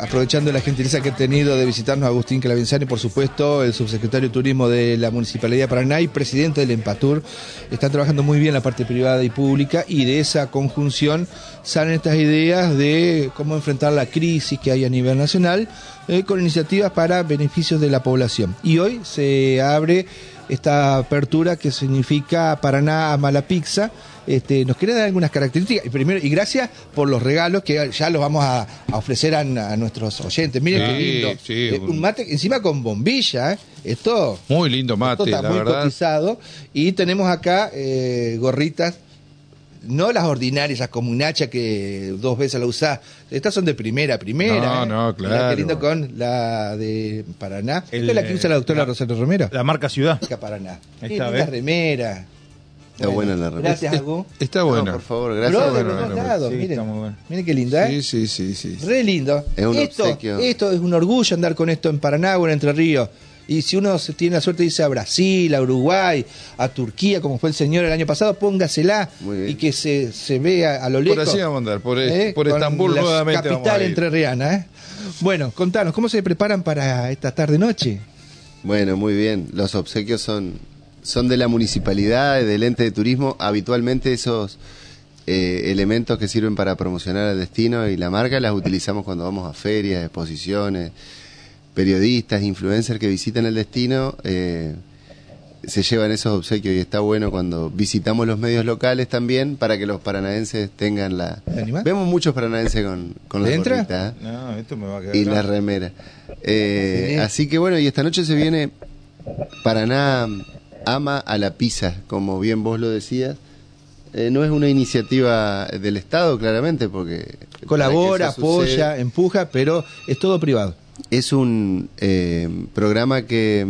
aprovechando la gentileza que ha tenido de visitarnos Agustín Clavenzani, por supuesto, el subsecretario de Turismo de la Municipalidad de Paraná y presidente del Empatur, están trabajando muy bien la parte privada y pública y de esa conjunción salen estas ideas de cómo enfrentar la crisis que hay a nivel nacional eh, con iniciativas para beneficios de la población. Y hoy se abre esta apertura que significa Paraná a la pizza. Este, nos quiere dar algunas características. Y primero, y gracias por los regalos que ya los vamos a, ofrecer a, nuestros oyentes. Miren qué lindo. Eh, un... mate encima con bombilla. ¿eh? Esto. Muy lindo mate, está muy cotizado. Y tenemos acá eh, gorritas no las ordinarias, las comunachas que dos veces la usás. Estas son de primera, primera. No, no, claro. Qué lindo con la de Paraná. Esta es la que usa la doctora Rosario Romero. La marca Ciudad. Marca Paraná. Esta la remera. Está buena la remera. Gracias, Agu. Está buena. por favor, gracias. los lados. miren, miren qué linda, ¿eh? Sí, sí, sí, sí. Re lindo. Es un esto, esto es un orgullo andar con esto en Paraná o en Entre Ríos. Y si uno tiene la suerte de irse a Brasil, a Uruguay, a Turquía, como fue el señor el año pasado, póngasela y que se, se vea a lo lejos. Por así vamos a andar, por, ¿eh? por Estambul la nuevamente. Capital entrerriana. ¿eh? Bueno, contanos, ¿cómo se preparan para esta tarde-noche? Bueno, muy bien. Los obsequios son, son de la municipalidad, del ente de turismo. Habitualmente esos eh, elementos que sirven para promocionar el destino y la marca las utilizamos cuando vamos a ferias, exposiciones periodistas, influencers que visitan el destino, eh, se llevan esos obsequios y está bueno cuando visitamos los medios locales también para que los paranaenses tengan la... Vemos muchos paranaenses con, con la gorrita, ¿eh? no, esto me va a quedar y la remera. Eh, así que bueno, y esta noche se viene Paraná ama a la pizza, como bien vos lo decías. no es una iniciativa del Estado, claramente, porque... Colabora, apoya, empuja, pero es todo privado es un eh, programa que,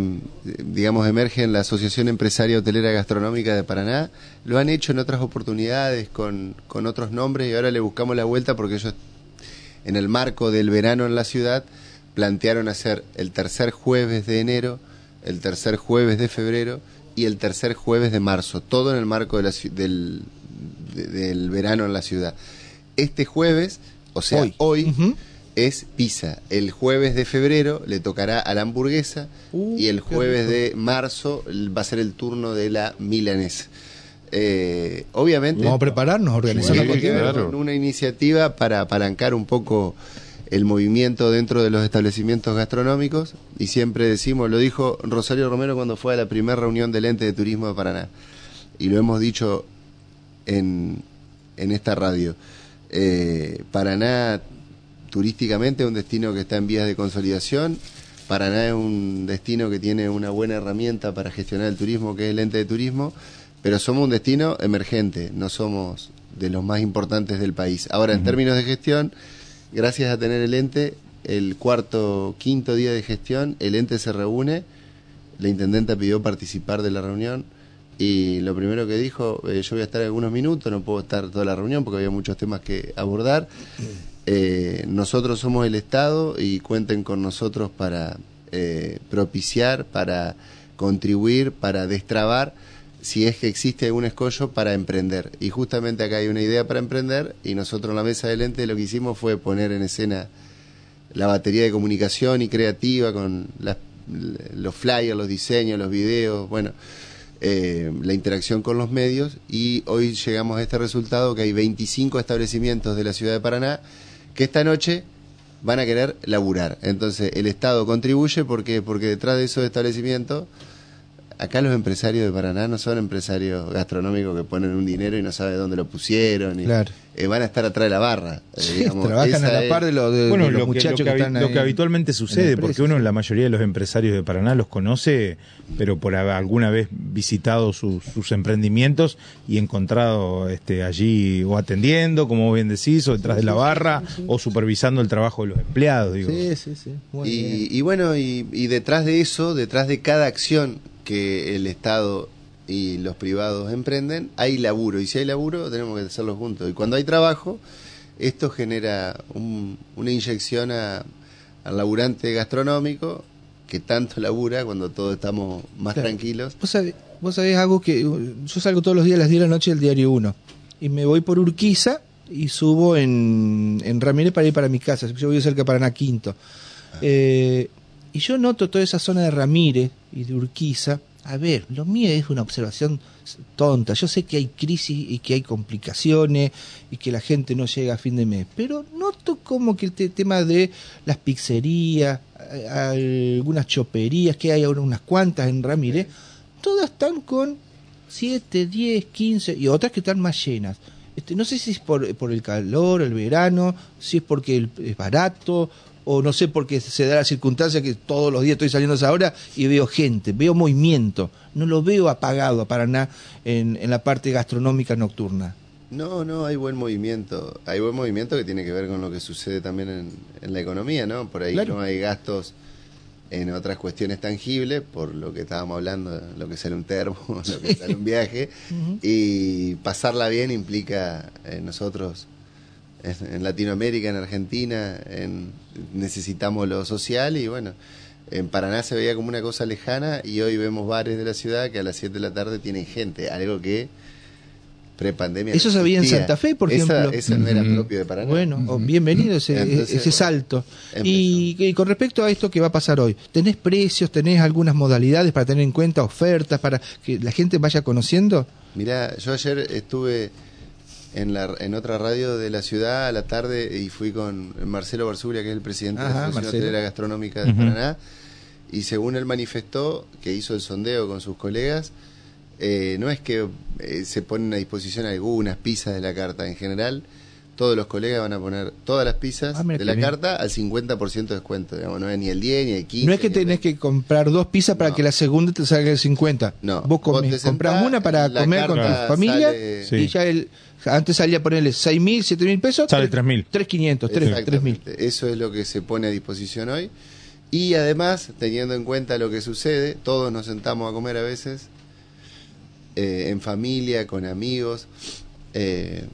digamos, emerge en la Asociación Empresaria Hotelera Gastronómica de Paraná. Lo han hecho en otras oportunidades con, con otros nombres y ahora le buscamos la vuelta porque ellos, en el marco del verano en la ciudad, plantearon hacer el tercer jueves de enero, el tercer jueves de febrero y el tercer jueves de marzo, todo en el marco de la, del, del verano en la ciudad. Este jueves, o sea, hoy, es pizza. El jueves de febrero le tocará a la hamburguesa uh, y el jueves de marzo va a ser el turno de la milanesa. Eh, obviamente. Vamos a prepararnos, organizar una iniciativa para apalancar un poco el movimiento dentro de los establecimientos gastronómicos y siempre decimos, lo dijo Rosario Romero cuando fue a la primera reunión del ente de turismo de Paraná y lo hemos dicho en, en esta radio. Eh, Paraná turísticamente es un destino que está en vías de consolidación. Paraná es un destino que tiene una buena herramienta para gestionar el turismo, que es el ente de turismo, pero somos un destino emergente, no somos de los más importantes del país. Ahora, en términos de gestión, gracias a tener el ente, el cuarto, quinto día de gestión, el ente se reúne, la intendenta pidió participar de la reunión y lo primero que dijo, eh, yo voy a estar algunos minutos, no puedo estar toda la reunión porque había muchos temas que abordar. Eh, nosotros somos el Estado y cuenten con nosotros para eh, propiciar, para contribuir, para destrabar si es que existe algún escollo para emprender. Y justamente acá hay una idea para emprender y nosotros en la mesa del ente lo que hicimos fue poner en escena la batería de comunicación y creativa con los flyers, los diseños, los videos, bueno, eh, la interacción con los medios y hoy llegamos a este resultado que hay 25 establecimientos de la ciudad de Paraná que esta noche van a querer laburar. Entonces el Estado contribuye porque porque detrás de esos establecimientos acá los empresarios de Paraná no son empresarios gastronómicos que ponen un dinero y no saben dónde lo pusieron. Y, eh, van a estar atrás de la barra. Eh, trabajan a la par de, los muchachos que, están Lo que habitualmente sucede, porque uno, la mayoría de los empresarios de Paraná los conoce, pero por alguna vez visitado sus, emprendimientos y encontrado este, allí o atendiendo, como bien decís, o detrás de la barra, o supervisando el trabajo de los empleados. Digo. Sí, sí, sí. y, y, bueno, y, y detrás de eso, detrás de cada acción que el Estado y los privados emprenden, hay laburo. Y si hay laburo, tenemos que hacerlo juntos. Y cuando hay trabajo, esto genera una inyección a, al laburante gastronómico que tanto labura cuando todos estamos más tranquilos. Vos sabés, vos sabés algo que yo salgo todos los días a las 10 de la noche del diario 1 y me voy por Urquiza y subo en, en Ramírez para ir para mi casa. Yo voy cerca de Paraná Quinto. Eh, y yo noto toda esa zona de Ramírez y de Urquiza. A ver, lo mío es una observación tonta. Yo sé que hay crisis y que hay complicaciones y que la gente no llega a fin de mes, pero noto como que el te- tema de las pizzerías, algunas choperías, que hay ahora unas cuantas en Ramírez, todas están con 7, 10, 15 y otras que están más llenas. Este, no sé si es por, por el calor, el verano, si es porque el- es barato o no sé porque se da la circunstancia que todos los días estoy saliendo a esa hora y veo gente, veo movimiento, no lo veo apagado a Paraná en, en la parte gastronómica nocturna. No, no, hay buen movimiento. Hay buen movimiento que tiene que ver con lo que sucede también en, en la economía, ¿no? Por ahí Claro. no hay gastos en otras cuestiones tangibles, por lo que estábamos hablando, lo que sale un termo, lo que sale un viaje. Y pasarla bien implica eh, nosotros en, Latinoamérica, en Argentina, en, necesitamos lo social y bueno. En Paraná se veía como una cosa lejana y hoy vemos bares de la ciudad que a las 7 de la tarde tienen gente, algo que prepandemia. Eso no se veía en. Santa Fe, por Esa- ejemplo. Eso no era propio de Paraná. Bueno, bienvenido ese, Entonces, ese bueno, salto. Y, y con respecto a esto que va a pasar hoy, ¿tenés precios, tenés algunas modalidades para tener en cuenta, ofertas, para que la gente vaya conociendo? Mirá, yo ayer estuve en, la, en otra radio de la ciudad a la tarde y fui con Marcelo Barzuglia, que es el presidente de la Asociación. Hotelera Gastronómica de Ujú. Paraná, y según él manifestó, que hizo el sondeo con sus colegas, eh, no es que eh, se ponen a disposición algunas pizzas de la carta, en general todos los colegas van a poner todas las pizzas Ah, de la bien. carta al 50% de descuento, digamos, no es ni el 10 ni el 15. no es que el tenés 20. que comprar dos pizzas para No. que la segunda te salga el 50. No, Vos, vos comés- comprás una para comer con tu familia sale- Sí. y ya el antes salía a ponerle 6 mil, 7 mil pesos. Sale tres- 3.000. 3.500, 3 mil. Eso es lo que se pone a disposición hoy. Y además, teniendo en cuenta lo que sucede, todos nos sentamos a comer a veces, eh, en familia, con amigos, eh,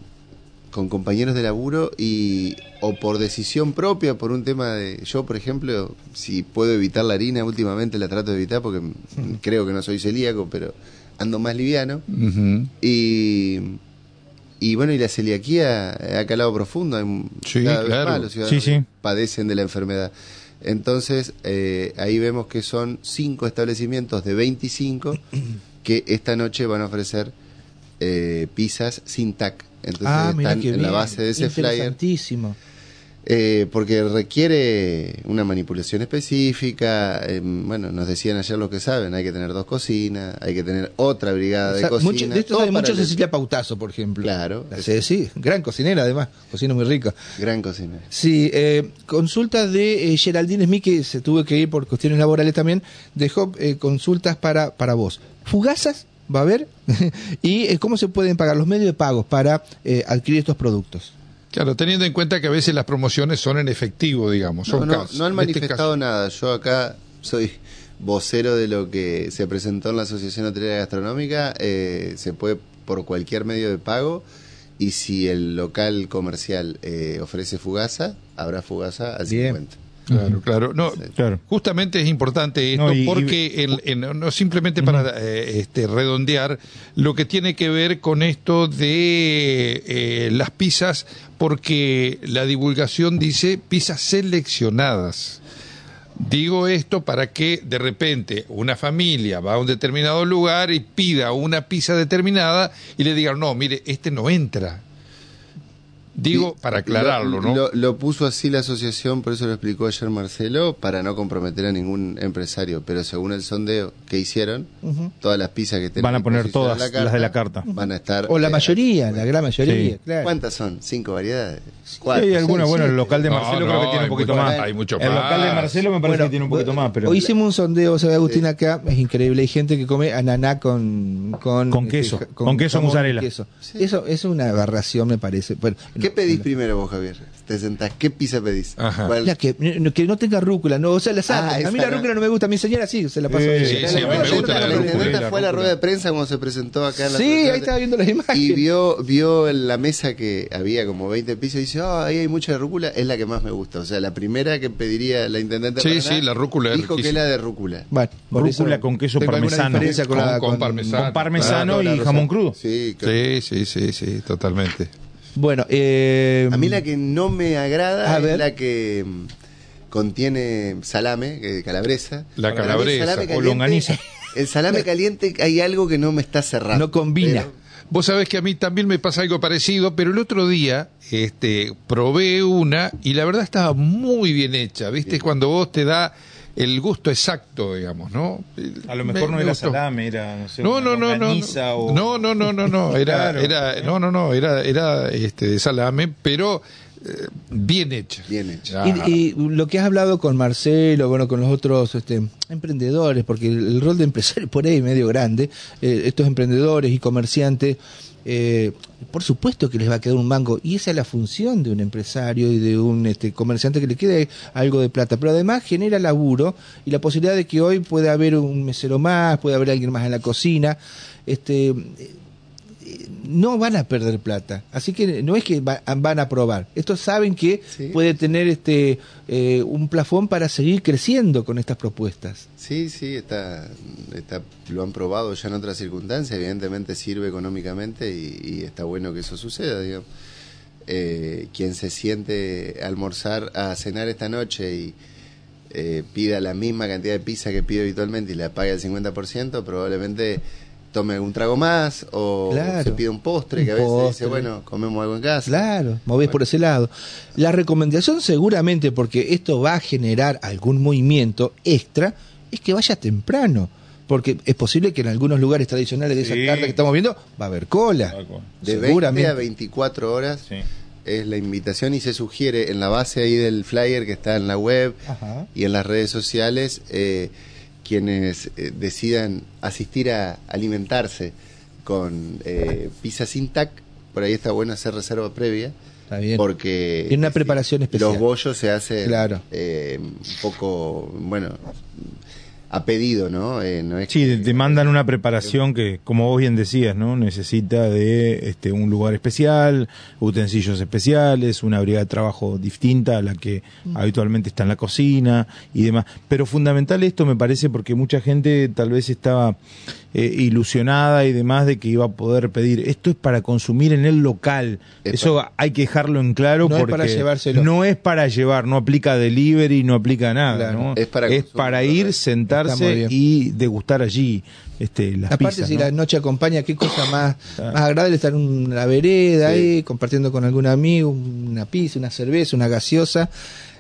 con compañeros de laburo y o por decisión propia, por un tema de yo, por ejemplo, si puedo evitar la harina, últimamente la trato de evitar porque creo que no soy celíaco, pero ando más liviano. Y, y bueno, y la celiaquía ha calado profundo. Hay Sí, cada vez claro. más los ciudadanos sí. padecen de la enfermedad. Entonces, eh, ahí vemos que son cinco establecimientos de 25 que esta noche van a ofrecer eh, pizzas sin TAC. Entonces, ah, están en la base de ese flyer. Eh, porque requiere una manipulación específica. eh, bueno, nos decían ayer los que saben, hay que tener dos cocinas, hay que tener otra brigada O de cocina. mucho- de esto para mucho el- Cecilia Pautazo, por ejemplo. Claro. La Ceci, gran cocinera además, cocina muy rica. Gran cocina. Sí, eh, consultas de eh, Geraldine Smith, que se tuvo que ir por cuestiones laborales también, dejó eh, consultas para, para vos. ¿Fugazas va a haber? ¿Y eh, cómo se pueden pagar los medios de pagos para eh, adquirir estos productos? Claro, teniendo en cuenta que a veces las promociones son en efectivo, digamos. No, Son no, casos. no han este manifestado nada. Yo acá soy vocero de lo que se presentó en la Asociación Hotelera Gastronómica. Eh, se puede por cualquier medio de pago. Y si el local comercial eh, ofrece fugaza, habrá fugaza al Bien. 50. Claro, claro. No, Claro. Justamente es importante esto No, y- porque en- en- no simplemente para eh, este, redondear lo que tiene que ver con esto de eh, las pizzas, porque la divulgación dice pizzas seleccionadas. Digo esto para que de repente una familia va a un determinado lugar y pida una pizza determinada y le digan, no, mire, este no entra. Digo, Y para aclararlo, ¿no? Lo, lo puso así la asociación, por eso lo explicó ayer Marcelo, para no comprometer a ningún empresario. Pero según el sondeo que hicieron, todas las pizzas que tienen Van a poner todas las de la carta. Van a estar. O la eh, mayoría, la gran mayoría, Sí. claro. ¿Cuántas son? ¿Cinco variedades? Sí, Cuatro, hay alguna, seis, bueno, el local de Marcelo no, creo que tiene hay un poquito más. más, hay mucho el local de más. Marcelo me parece Bueno, que tiene un poquito más, pero Hoy hicimos un sondeo, sabe Agustín acá, es increíble, hay gente que come ananá con con, Con este, queso, ja- con queso mozzarella. queso. Eso es una aberración, me parece. Bueno, ¿Qué pedís primero vos, Javier? Te sentás, ¿qué pizza pedís? Ajá. La que, no- que no tenga rúcula, no, o sea, la. Ah, a mí la rúcula no me gusta, a mi señora sí, se la pasó. Sí, bien. sí, sí, a mí me La gusta la intendenta rúcula. fue a la rueda de prensa cuando se presentó acá en la Sí, ahí estaba viendo las imágenes. Y vio, vio en la mesa que había como 20 pizzas y dice, ah, ahí hay mucha de rúcula, es la que más me gusta. O sea, la primera que pediría la intendente Sí, Paraná sí, la rúcula dijo que la de rúcula. Bueno, Rúcula eso con queso parmesano. con, Con- la- con parmesano. con parmesano Ah, y jamón crudo. Sí, sí, sí, sí, totalmente. Bueno, eh, A mí la que no me agrada A es ver. la que mm, contiene salame, calabresa. La calabresa, salame o caliente- longaniza. El salame caliente hay algo que no me está cerrando. No combina. Pero- Vos sabés que a mí también me pasa algo parecido, pero el otro día este, probé una y la verdad estaba muy bien hecha, ¿viste? Cuando vos te da el gusto exacto, digamos, ¿no? A lo Me- mejor no me era gustó. salame, era, no sé, No, una no, no, no, o... no, no, no, no, no, era, Claro. era, no, no, no, era, era, este, de salame, pero eh, bien hecha. Bien hecha. Ah. Y, y lo que has hablado con Marcelo, bueno, con los otros este, emprendedores, porque el, el rol de empresario por ahí es medio grande, eh, estos emprendedores y comerciantes, eh, por supuesto que les va a quedar un banco, y esa es la función de un empresario y de un este, comerciante que le quede algo de plata, pero además genera laburo y la posibilidad de que hoy pueda haber un mesero más, puede haber alguien más en la cocina, este no van a perder plata. Así que no es que va- van a probar. Estos saben que Sí. puede tener este eh, un plafón para seguir creciendo con estas propuestas. Sí, sí, está, está, lo han probado ya en otras circunstancias, evidentemente sirve económicamente y, y está bueno que eso suceda, digamos. Eh, quien se siente a almorzar, a cenar esta noche y eh, pida la misma cantidad de pizza que pide habitualmente y la pague al 50%, probablemente tome algún trago más o Claro. se pide un postre Un que a veces postre. dice, bueno, comemos algo en casa. Claro, movés por ese lado. La recomendación seguramente, porque esto va a generar algún movimiento extra, es que vaya temprano. Porque es posible que en algunos lugares tradicionales de esa Sí. carta que estamos viendo va a haber cola. De 20 seguramente. a 24 horas Sí. es la invitación y se sugiere en la base ahí del flyer que está en la web Ajá. y en las redes sociales eh, quienes eh, decidan asistir a alimentarse con eh, pizza sin tac, por ahí está bueno hacer reserva previa. Está bien. Porque Tiene una preparación especial. Los bollos se hacen Claro. eh, un poco, bueno, a pedido, ¿no? Eh, no es Sí, que- te mandan una preparación que, como vos bien decías, ¿no? Necesita de este, un lugar especial, utensilios especiales, una brigada de trabajo distinta a la que habitualmente está en la cocina y demás. Pero fundamental esto me parece porque mucha gente tal vez estaba eh, ilusionada y demás de que iba a poder pedir. Esto es para consumir en el local. Es Eso hay que dejarlo en claro No es porque para llevárselo. no es para llevar, no aplica delivery, no aplica nada. Claro. ¿no? Es para es para ir, muy sentarse y degustar allí este, las Aparte, pizzas, si ¿no? la noche acompaña, qué cosa más, Claro. más agradable estar en una vereda Sí. ahí, compartiendo con algún amigo, una pizza, una cerveza, una gaseosa.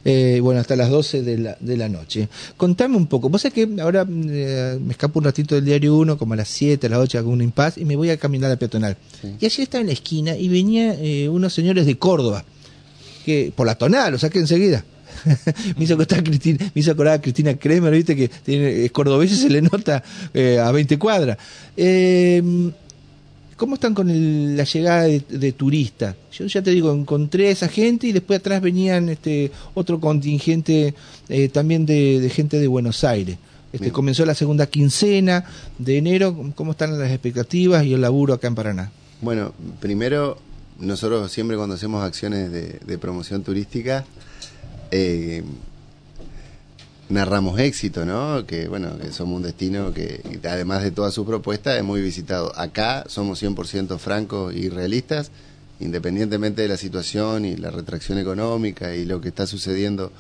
eh, bueno, hasta las 12 de la, de la noche. Contame un poco. Vos sabés que ahora eh, me escapo un ratito del diario 1, como a las 7, a las 8, hago un impas y me voy a caminar a peatonal. Sí. Y ayer estaba en la esquina y venía eh, unos señores de Córdoba, que por la tonal, lo saqué enseguida. me hizo acordar a Cristina, me hizo acordar a Cristina Kremer, viste que tiene, es cordobés y se le nota eh, a 20 cuadras. Eh, ¿Cómo están con el- la llegada de, de turistas? Yo ya te digo, encontré a esa gente y después atrás venían este otro contingente eh, también de, de gente de Buenos Aires. Este, Bien. comenzó la segunda quincena de enero. ¿Cómo están las expectativas y el laburo acá en Paraná? Bueno, primero, nosotros siempre cuando hacemos acciones de, de promoción turística, eh, narramos éxito, ¿no? Que bueno, que somos un destino que, además de todas sus propuestas, es muy visitado. Acá somos 100% francos y realistas, independientemente de la situación y la retracción económica y lo que está sucediendo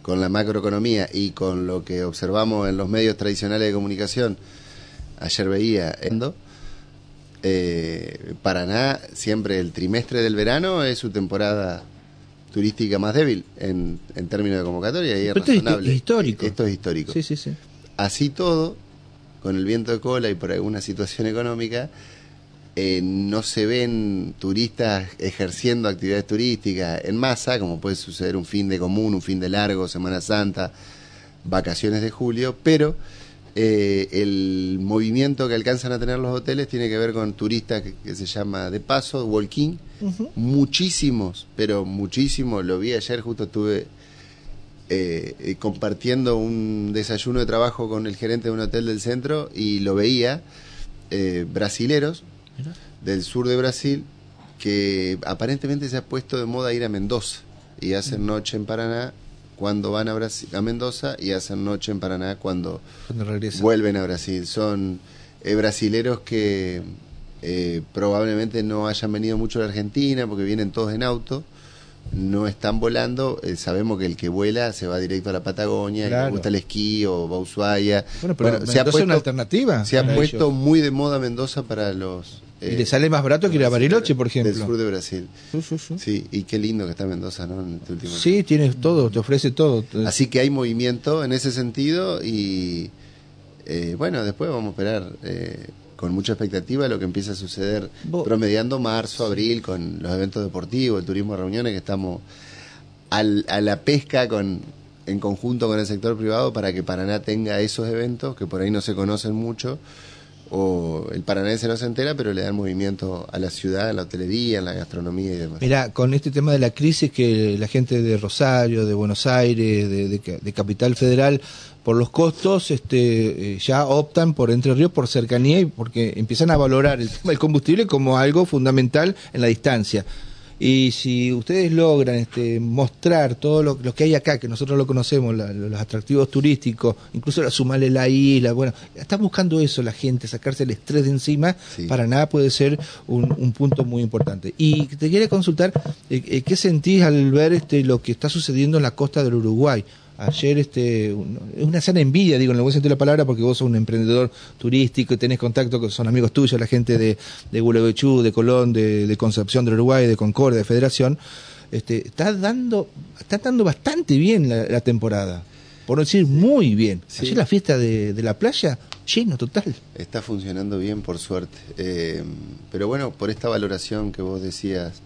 con la macroeconomía y con lo que observamos en los medios tradicionales de comunicación. Ayer veía, Endo, eh, Paraná, siempre el trimestre del verano es su temporada turística más débil en, en términos de convocatoria y es Pero esto es histórico. Esto es histórico. Sí, sí, sí. Así todo, con el viento de cola y por alguna situación económica, eh, no se ven turistas ejerciendo actividades turísticas en masa, como puede suceder un fin de común, un fin de largo, Semana Santa, vacaciones de julio, pero eh, el movimiento que alcanzan a tener los hoteles tiene que ver con turistas que, que se llama de paso, walking, muchísimos, pero muchísimos, lo vi ayer, justo estuve eh, eh, compartiendo un desayuno de trabajo con el gerente de un hotel del centro y lo veía, eh, brasileros del sur de Brasil, que aparentemente se ha puesto de moda ir a Mendoza y hacen noche en Paraná cuando van a, Brasi- a Mendoza y hacen noche en Paraná cuando vuelven a Brasil. Son eh, brasileros que, eh, probablemente no hayan venido mucho a la Argentina porque vienen todos en auto, no están volando, eh, sabemos que el que vuela se va directo a la Patagonia, le gusta el esquí o va a Ushuaia. Bueno, pero se ha puesto una alternativa. Se ha puesto muy de moda Mendoza para los y le sale más barato que ir a Bariloche, por ejemplo. Del sur de Brasil. Sí, y qué lindo que está Mendoza, ¿no? Este sí, tienes todo, te ofrece todo. Así que hay movimiento en ese sentido y eh, bueno, después vamos a esperar eh, con mucha expectativa lo que empieza a suceder promediando marzo, abril con los eventos deportivos, el turismo de reuniones que estamos al, a la pesca con en conjunto con el sector privado para que Paraná tenga esos eventos que por ahí no se conocen mucho o el paranaense no se entera, pero le dan movimiento a la ciudad, a la hotelería, a la gastronomía y demás. Mira, con este tema de la crisis que la gente de Rosario, de Buenos Aires, de, Capital Federal, por los costos, este, eh, ya optan por Entre Ríos por cercanía y porque empiezan a valorar el tema del combustible como algo fundamental en la distancia. Y si ustedes logran este, mostrar todo lo, que hay acá, que nosotros lo conocemos, los atractivos turísticos, incluso sumarle la isla, bueno, está buscando eso la gente, sacarse el estrés de encima, para nada puede ser un, punto muy importante. Y te quería consultar, eh, eh, ¿qué sentís al ver este, lo que está sucediendo en la costa del Uruguay? Ayer este, es una sana envidia, digo, en el buen sentido de la palabra, porque vos sos un emprendedor turístico y tenés contacto con son amigos tuyos, la gente de, de Gualeguaychú, de Colón, de, Concepción del Uruguay, de Concordia, de Federación. Este, está dando, está dando bastante bien la, temporada, por no decir muy bien. Ayer la fiesta de, la playa, lleno total. Está funcionando bien, por suerte. Eh, pero bueno, por esta valoración que vos decías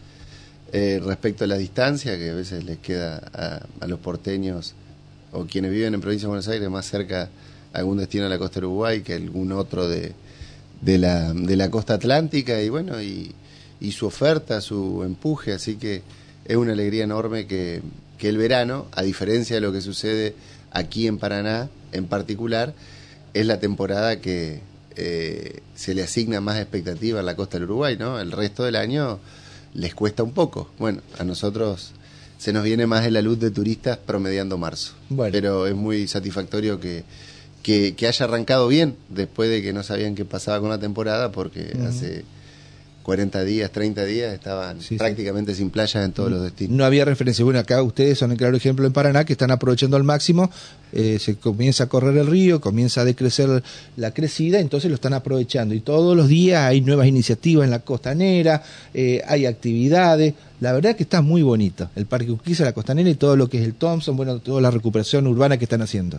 eh, respecto a la distancia, que a veces les queda a, a los porteños o quienes viven en provincia de Buenos Aires más cerca algún destino de la costa de Uruguay que algún otro de, de, la, de la costa atlántica y bueno, y, y su oferta, su empuje, así que es una alegría enorme que, que el verano, a diferencia de lo que sucede aquí en Paraná en particular, es la temporada que eh, se le asigna más expectativa a la costa del Uruguay, ¿no? El resto del año les cuesta un poco. Bueno, a nosotros se nos viene más en la luz de turistas promediando marzo. Pero es muy satisfactorio que, que, haya arrancado bien después de que no sabían qué pasaba con la temporada porque hace 40 días, 30 días estaban prácticamente sin playas en todos los destinos. No había referencia. Bueno, acá ustedes son el claro ejemplo en Paraná que están aprovechando al máximo, eh, se comienza a correr el río, comienza a decrecer la crecida, entonces lo están aprovechando. Y todos los días hay nuevas iniciativas en la costanera, eh, hay actividades. La verdad que está muy bonito el Parque Urquiza, la costanera y todo lo que es el Thompson, bueno, toda la recuperación urbana que están haciendo.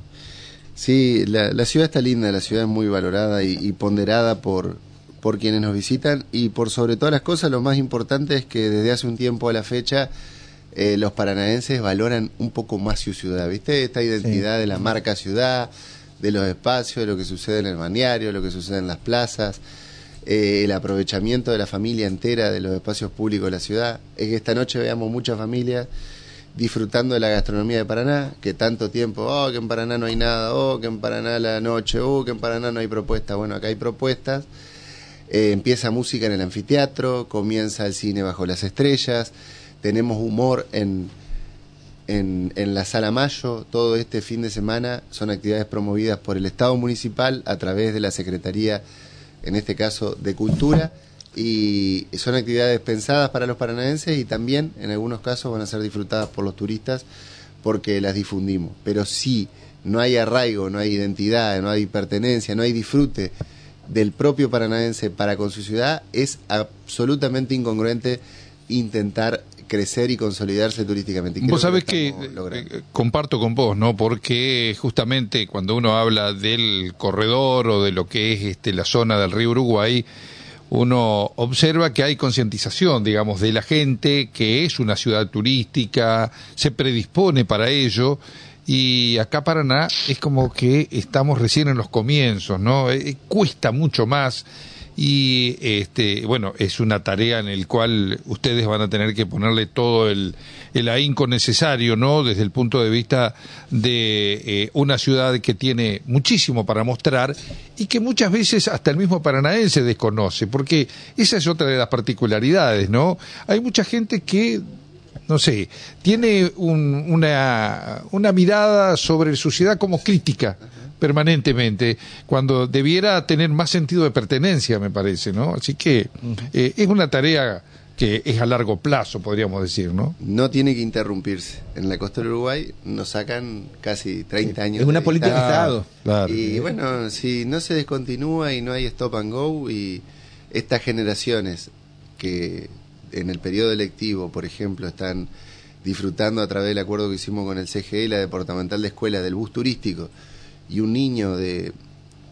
Sí, la, ciudad está linda, la ciudad es muy valorada y ponderada por, por quienes nos visitan y por sobre todas las cosas lo más importante es que desde hace un tiempo a la fecha eh, los paranaenses valoran un poco más su ciudad, ¿viste? Esta identidad de la marca ciudad, de los espacios, de lo que sucede en el balneario, lo que sucede en las plazas, eh, el aprovechamiento de la familia entera de los espacios públicos de la ciudad. Es que esta noche veamos muchas familias disfrutando de la gastronomía de Paraná, que tanto tiempo, oh, que en Paraná no hay nada, oh, que en Paraná la noche, oh, que en Paraná no hay propuestas. Bueno, acá hay propuestas eh, empieza música en el anfiteatro, comienza el cine bajo las estrellas, tenemos humor en, en, en, la Sala Mayo. Todo este fin de semana son actividades promovidas por el Estado Municipal a través de la Secretaría, en este caso, de Cultura. Y son actividades pensadas para los paranaenses y también, en algunos casos, van a ser disfrutadas por los turistas porque las difundimos. Pero si no hay arraigo, no hay identidad, no hay pertenencia, no hay disfrute del propio paranaense para con su ciudad, es absolutamente incongruente intentar crecer y consolidarse turísticamente. vos sabés que, eh, comparto con vos, ¿no? Porque justamente cuando uno habla del corredor o de lo que es este, la zona del río Uruguay, uno observa que hay concientización, digamos, de la gente, que es una ciudad turística, se predispone para ello y acá Paraná es como que estamos recién en los comienzos, ¿no? Eh, eh, cuesta mucho más y este bueno es una tarea en el cual ustedes van a tener que ponerle todo el, el ahínco necesario no desde el punto de vista de eh, una ciudad que tiene muchísimo para mostrar y que muchas veces hasta el mismo paranaense desconoce porque esa es otra de las particularidades no hay mucha gente que no sé, tiene una, una mirada sobre su ciudad como crítica, permanentemente, cuando debiera tener más sentido de pertenencia, me parece, ¿no? Así que eh, es una tarea que es a largo plazo, podríamos decir, ¿no? No tiene que interrumpirse. En la costa del Uruguay nos sacan casi 30 años. Es una de política de. Estado. Claro. Y bueno, si no se descontinúa y no hay stop and go y estas generaciones que en el periodo electivo, por ejemplo, están disfrutando a través del acuerdo que hicimos con el CGE la Departamental de Escuela del bus turístico y un niño de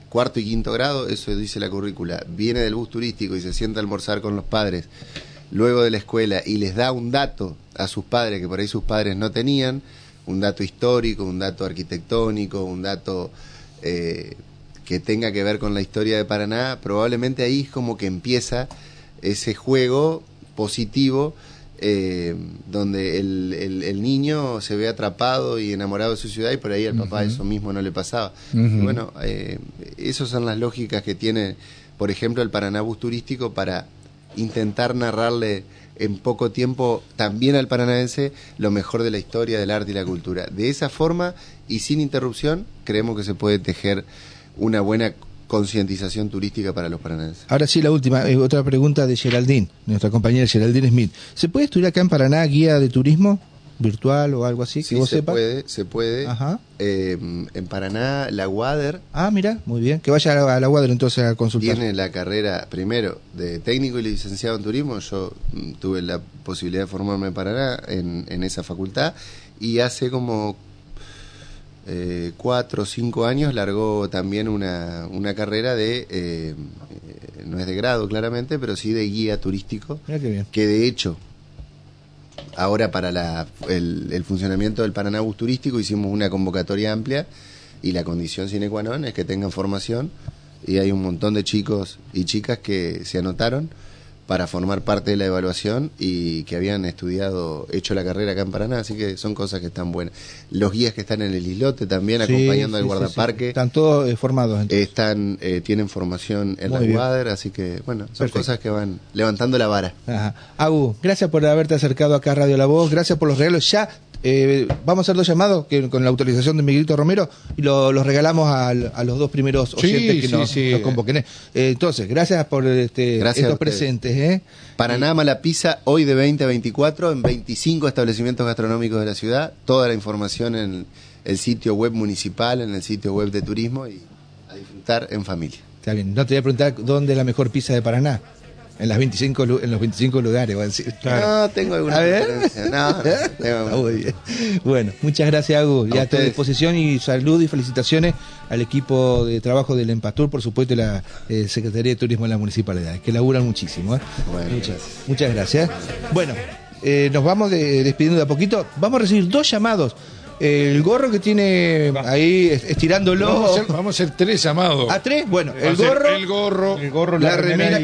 cuarto y quinto grado, eso dice la currícula, viene del bus turístico y se sienta a almorzar con los padres luego de la escuela y les da un dato a sus padres que por ahí sus padres no tenían, un dato histórico, un dato arquitectónico, un dato eh, que tenga que ver con la historia de Paraná, probablemente ahí es como que empieza ese juego positivo eh, donde el, el- el niño se ve atrapado y enamorado de su ciudad y por ahí al papá eso mismo no le pasaba. Y bueno, eh, esas son las lógicas que tiene, por ejemplo, el Paraná Bus Turístico para intentar narrarle en poco tiempo también al paranaense lo mejor de la historia, del arte y la cultura. De esa forma y sin interrupción, creemos que se puede tejer una buena concientización turística para los paranaenses. Ahora sí, la última, eh, otra pregunta de Geraldine, nuestra compañera Geraldine Smith. ¿Se puede estudiar acá en Paraná guía de turismo virtual o algo así? Sí, que vos se sepas. puede, se puede. Ajá. Eh, en Paraná, la UADER Ah, mira, muy bien. Que vaya a la, a la entonces a consultar. tiene la carrera primero de técnico y licenciado en turismo. Yo mm, tuve la posibilidad de formarme en Paraná en, en esa facultad y hace como eh, cuatro o cinco años largó también una, una carrera de, eh, no es de grado claramente, pero sí de guía turístico, Mira qué bien. que de hecho ahora para la, el, el funcionamiento del Paraná Bus Turístico hicimos una convocatoria amplia y la condición sine qua non es que tengan formación y hay un montón de chicos y chicas que se anotaron para formar parte de la evaluación y que habían estudiado, hecho la carrera acá en Paraná, así que son cosas que están buenas. Los guías que están en el islote también Sí, acompañando sí, al guardaparque sí. Están todos eh, formados. entonces. están eh, tienen formación en Muy la. UADER, así que bueno, son Perfecto. cosas que van levantando la vara. Ajá. Agu, gracias por haberte acercado acá a Radio La Voz, gracias por los regalos. Ya eh, vamos a hacer dos llamados que, con la autorización de Miguelito Romero y lo- los regalamos al- a, los dos primeros Sí, oyentes que sí, nos, sí. nos convoquen. Eh, entonces, gracias por este, Gracias estos presentes. ¿eh? Paraná Mala Pizza, hoy de 20 a 24 en 25 establecimientos gastronómicos de la ciudad. Toda la información en el sitio web municipal, en el sitio web de turismo y a disfrutar en familia. Está bien, no te voy a preguntar dónde es la mejor pizza de Paraná. En, las 25, lu- en los 25 lugares, voy a decir. No, tengo alguna A ver. No, no, tengo muy bien. Bueno, muchas gracias, Agu. Ya a tu ustedes. disposición y salud y felicitaciones al equipo de trabajo del Empatur, por supuesto, y la eh, Secretaría de Turismo de la Municipalidad, que laburan muchísimo. ¿eh? Bueno, muchas, gracias. muchas gracias. Bueno, eh, nos vamos de- despidiendo de a poquito. Vamos a recibir dos llamados. El gorro que tiene ahí es- estirándolo. Vamos a, hacer, vamos a hacer tres llamados. ¿A tres? Bueno, Va a el ser gorro, el gorro, El gorro, la remera y- que